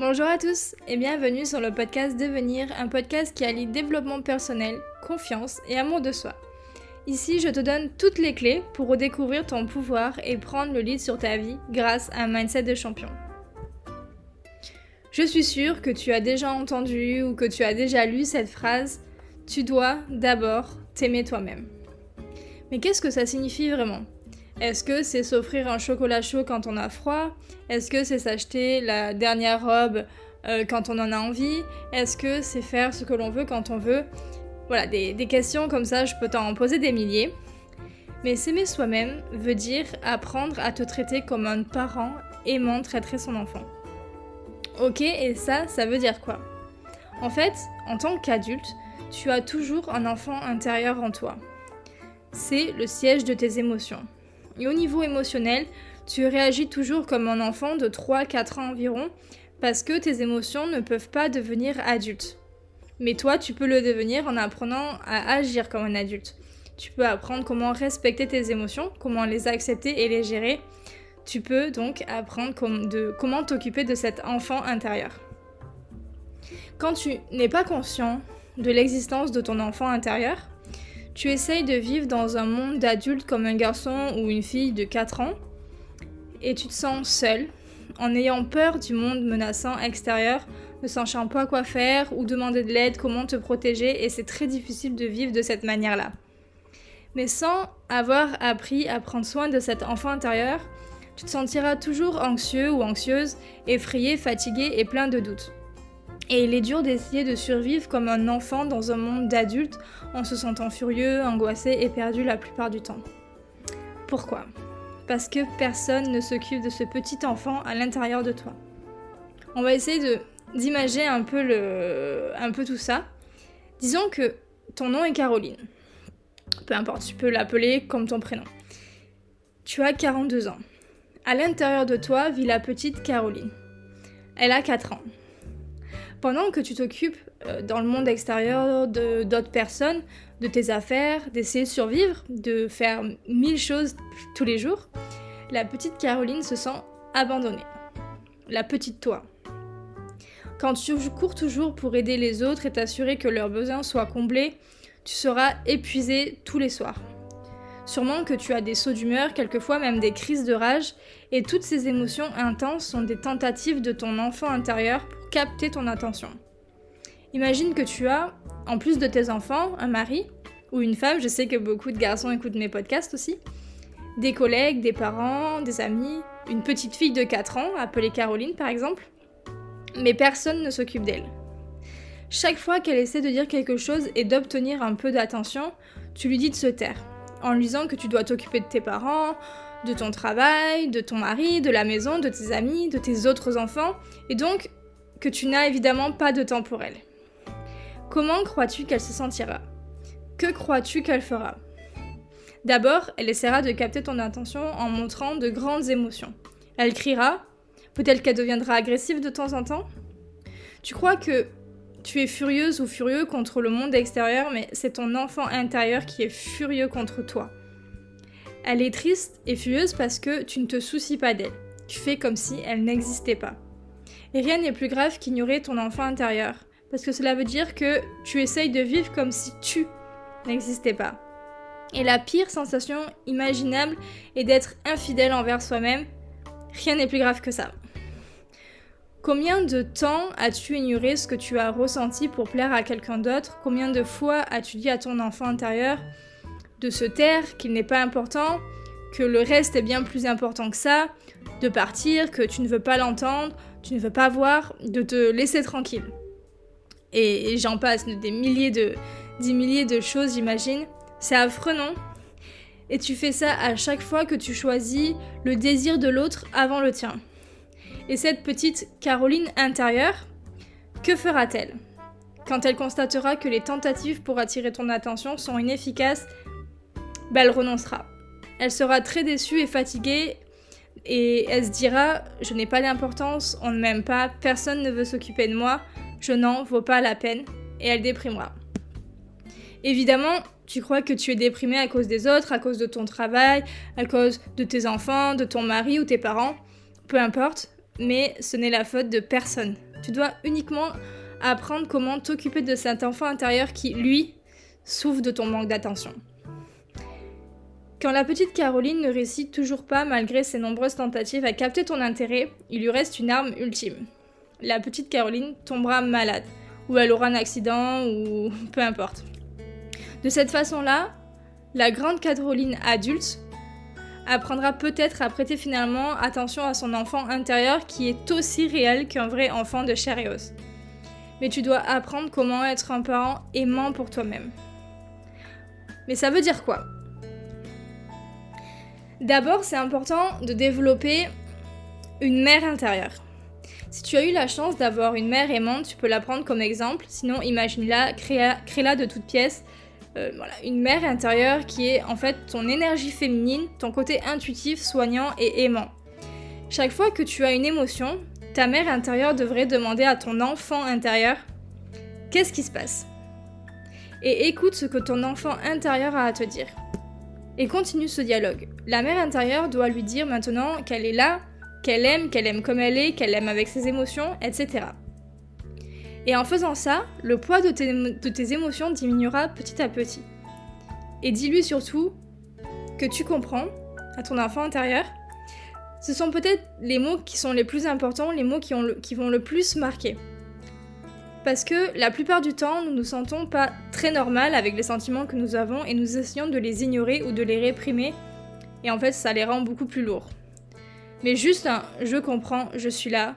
Bonjour à tous et bienvenue sur le podcast Devenir, un podcast qui allie développement personnel, confiance et amour de soi. Ici, je te donne toutes les clés pour redécouvrir ton pouvoir et prendre le lead sur ta vie grâce à un mindset de champion. Je suis sûre que tu as déjà entendu ou que tu as déjà lu cette phrase Tu dois d'abord t'aimer toi-même. Mais qu'est-ce que ça signifie vraiment? Est-ce que c'est s'offrir un chocolat chaud quand on a froid? Est-ce que c'est s'acheter la dernière robe euh, quand on en a envie? Est-ce que c'est faire ce que l'on veut quand on veut? Voilà, des, des questions comme ça, je peux t'en poser des milliers. Mais s'aimer soi-même veut dire apprendre à te traiter comme un parent aimant traiterait son enfant. Ok, et ça, ça veut dire quoi? En fait, en tant qu'adulte, tu as toujours un enfant intérieur en toi. C'est le siège de tes émotions. Et au niveau émotionnel, tu réagis toujours comme un enfant de 3-4 ans environ parce que tes émotions ne peuvent pas devenir adultes. Mais toi, tu peux le devenir en apprenant à agir comme un adulte. Tu peux apprendre comment respecter tes émotions, comment les accepter et les gérer. Tu peux donc apprendre comment t'occuper de cet enfant intérieur. Quand tu n'es pas conscient de l'existence de ton enfant intérieur, tu essayes de vivre dans un monde d'adultes comme un garçon ou une fille de 4 ans et tu te sens seul en ayant peur du monde menaçant extérieur, ne sachant pas quoi faire ou demander de l'aide, comment te protéger et c'est très difficile de vivre de cette manière-là. Mais sans avoir appris à prendre soin de cet enfant intérieur, tu te sentiras toujours anxieux ou anxieuse, effrayé, fatigué et plein de doutes. Et il est dur d'essayer de survivre comme un enfant dans un monde d'adultes en se sentant furieux, angoissé et perdu la plupart du temps. Pourquoi? Parce que personne ne s'occupe de ce petit enfant à l'intérieur de toi. On va essayer d'imager un un peu tout ça. Disons que ton nom est Caroline. Peu importe, tu peux l'appeler comme ton prénom. Tu as 42 ans. À l'intérieur de toi vit la petite Caroline. Elle a 4 ans pendant que tu t'occupes euh, dans le monde extérieur de d'autres personnes, de tes affaires, d'essayer de survivre, de faire mille choses tous les jours, la petite Caroline se sent abandonnée. La petite toi. Quand tu cours toujours pour aider les autres et t'assurer que leurs besoins soient comblés, tu seras épuisé tous les soirs. Sûrement que tu as des sauts d'humeur, quelquefois même des crises de rage, et toutes ces émotions intenses sont des tentatives de ton enfant intérieur capter ton attention. Imagine que tu as, en plus de tes enfants, un mari ou une femme, je sais que beaucoup de garçons écoutent mes podcasts aussi, des collègues, des parents, des amis, une petite fille de 4 ans, appelée Caroline par exemple, mais personne ne s'occupe d'elle. Chaque fois qu'elle essaie de dire quelque chose et d'obtenir un peu d'attention, tu lui dis de se taire en lui disant que tu dois t'occuper de tes parents, de ton travail, de ton mari, de la maison, de tes amis, de tes autres enfants, et donc que tu n'as évidemment pas de temps pour elle. Comment crois-tu qu'elle se sentira? Que crois-tu qu'elle fera? D'abord, elle essaiera de capter ton attention en montrant de grandes émotions. Elle criera, peut-être qu'elle deviendra agressive de temps en temps? Tu crois que tu es furieuse ou furieux contre le monde extérieur, mais c'est ton enfant intérieur qui est furieux contre toi. Elle est triste et furieuse parce que tu ne te soucies pas d'elle. Tu fais comme si elle n'existait pas. Et rien n'est plus grave qu'ignorer ton enfant intérieur, parce que cela veut dire que tu essayes de vivre comme si tu n'existais pas. Et la pire sensation imaginable est d'être infidèle envers soi-même. Rien n'est plus grave que ça. Combien de temps as-tu ignoré ce que tu as ressenti pour plaire à quelqu'un d'autre? Combien de fois as-tu dit à ton enfant intérieur de se taire, qu'il n'est pas important, que le reste est bien plus important que ça, de partir, que tu ne veux pas l'entendre, tu ne veux pas voir, de te laisser tranquille Et, j'en passe, des milliers de, dix milliers de choses, j'imagine. C'est affreux, non? Et tu fais ça à chaque fois que tu choisis le désir de l'autre avant le tien. Et cette petite Caroline intérieure, que fera-t-elle? Quand elle constatera que les tentatives pour attirer ton attention sont inefficaces, bah, elle renoncera. Elle sera très déçue et fatiguée et elle se dira Je n'ai pas d'importance, on ne m'aime pas, personne ne veut s'occuper de moi, je n'en vaux pas la peine, et elle déprimera. Évidemment, tu crois que tu es déprimée à cause des autres, à cause de ton travail, à cause de tes enfants, de ton mari ou tes parents, peu importe, mais ce n'est la faute de personne. Tu dois uniquement apprendre comment t'occuper de cet enfant intérieur qui, lui, souffre de ton manque d'attention. Quand la petite Caroline ne réussit toujours pas malgré ses nombreuses tentatives à capter ton intérêt, il lui reste une arme ultime. La petite Caroline tombera malade, ou elle aura un accident, ou peu importe. De cette façon-là, la grande Caroline adulte apprendra peut-être à prêter finalement attention à son enfant intérieur qui est aussi réel qu'un vrai enfant de chair. Mais tu dois apprendre comment être un parent aimant pour toi-même. Mais ça veut dire quoi? D'abord, c'est important de développer une mère intérieure. Si tu as eu la chance d'avoir une mère aimante, tu peux la prendre comme exemple. Sinon, imagine-la, crée-la de toutes pièces. Euh, voilà, une mère intérieure qui est en fait ton énergie féminine, ton côté intuitif, soignant et aimant. Chaque fois que tu as une émotion, ta mère intérieure devrait demander à ton enfant intérieur Qu'est-ce qui se passe? Et écoute ce que ton enfant intérieur a à te dire et continue ce dialogue. La mère intérieure doit lui dire maintenant qu'elle est là, qu'elle aime, qu'elle aime comme elle est, qu'elle aime avec ses émotions, etc. Et en faisant ça, le poids de tes, émotions diminuera petit à petit. Et dis-lui surtout que tu comprends à ton enfant intérieur. Ce sont peut-être les mots qui sont les plus importants, les mots qui, vont le plus marquer. Parce que la plupart du temps, nous nous sentons pas normal avec les sentiments que nous avons et nous essayons de les ignorer ou de les réprimer. Et en fait, ça les rend beaucoup plus lourds. Mais juste un je comprends, je suis là,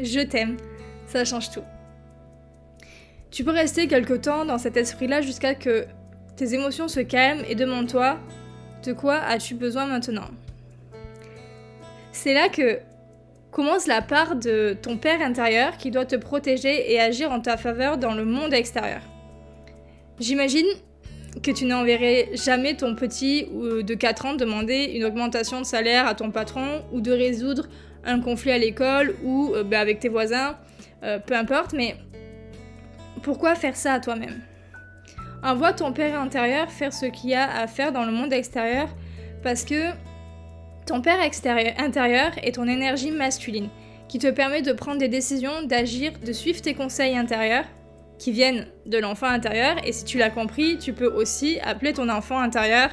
je t'aime, ça change tout. Tu peux rester quelque temps dans cet esprit-là jusqu'à que tes émotions se calment et demande-toi de quoi as-tu besoin maintenant? C'est là que commence la part de ton père intérieur qui doit te protéger et agir en ta faveur dans le monde extérieur. J'imagine que tu n'enverrais jamais ton petit de 4 ans demander une augmentation de salaire à ton patron ou de résoudre un conflit à l'école ou euh, bah, avec tes voisins, euh, peu importe, mais pourquoi faire ça à toi-même? Envoie ton père intérieur faire ce qu'il y a à faire dans le monde extérieur parce que ton père extérieur, intérieur est ton énergie masculine, qui te permet de prendre des décisions, d'agir, de suivre tes conseils intérieurs, qui viennent de l'enfant intérieur, et si tu l'as compris, tu peux aussi appeler ton enfant intérieur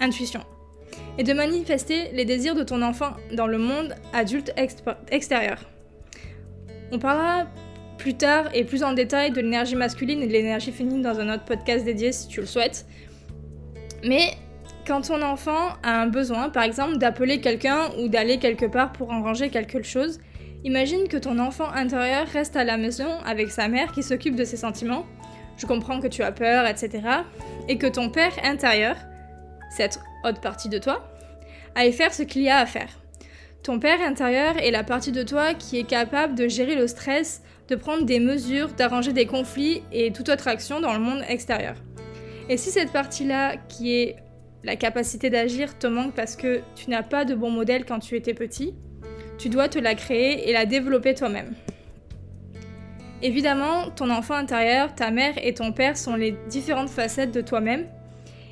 intuition. Et de manifester les désirs de ton enfant dans le monde adulte extérieur. On parlera plus tard et plus en détail de l'énergie masculine et de l'énergie féminine dans un autre podcast dédié si tu le souhaites. Mais quand ton enfant a un besoin, par exemple d'appeler quelqu'un ou d'aller quelque part pour en ranger quelque chose, imagine que ton enfant intérieur reste à la maison avec sa mère qui s'occupe de ses sentiments. Je comprends que tu as peur, etc. Et que ton père intérieur, cette haute partie de toi, aille faire ce qu'il y a à faire. Ton père intérieur est la partie de toi qui est capable de gérer le stress, de prendre des mesures, d'arranger des conflits et toute autre action dans le monde extérieur. Et si cette partie-là, qui est la capacité d'agir te manque parce que tu n'as pas de bon modèle quand tu étais petit, tu dois te la créer et la développer toi-même. Évidemment, ton enfant intérieur, ta mère et ton père sont les différentes facettes de toi-même.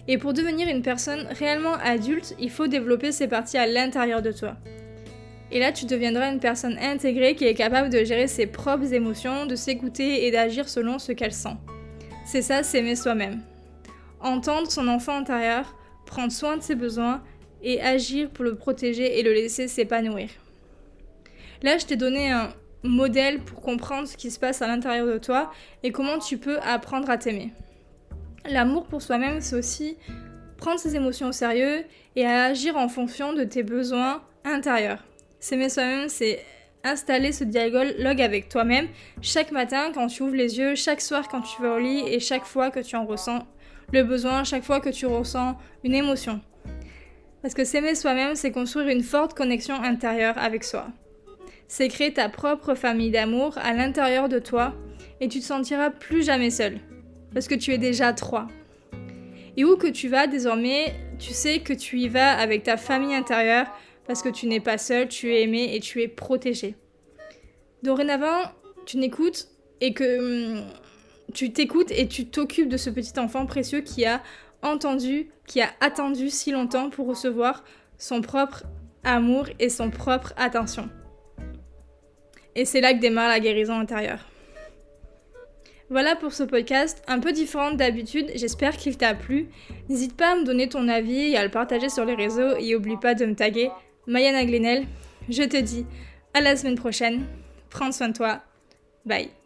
Et pour devenir une personne réellement adulte, il faut développer ces parties à l'intérieur de toi. Et là, tu deviendras une personne intégrée qui est capable de gérer ses propres émotions, de s'écouter et d'agir selon ce qu'elle sent. C'est ça, s'aimer soi-même. Entendre son enfant intérieur, prendre soin de ses besoins et agir pour le protéger et le laisser s'épanouir. Là, je t'ai donné un modèle pour comprendre ce qui se passe à l'intérieur de toi et comment tu peux apprendre à t'aimer. L'amour pour soi-même, c'est aussi prendre ses émotions au sérieux et agir en fonction de tes besoins intérieurs. S'aimer soi-même, c'est installer ce dialogue avec toi-même chaque matin quand tu ouvres les yeux, chaque soir quand tu vas au lit et chaque fois que tu en ressens le besoin chaque fois que tu ressens une émotion. Parce que s'aimer soi-même, c'est construire une forte connexion intérieure avec soi. C'est créer ta propre famille d'amour à l'intérieur de toi et tu te sentiras plus jamais seul. Parce que tu es déjà trois. Et où que tu vas désormais, tu sais que tu y vas avec ta famille intérieure parce que tu n'es pas seul, tu es aimé et tu es protégé. Dorénavant, tu n'écoutes et que hum, tu t'écoutes et tu t'occupes de ce petit enfant précieux qui a entendu, qui a attendu si longtemps pour recevoir son propre amour et son propre attention. Et c'est là que démarre la guérison intérieure. Voilà pour ce podcast, un peu différent d'habitude, j'espère qu'il t'a plu. N'hésite pas à me donner ton avis et à le partager sur les réseaux et oublie pas de me taguer Mayana Glenel. Je te dis à la semaine prochaine, prends soin de toi, bye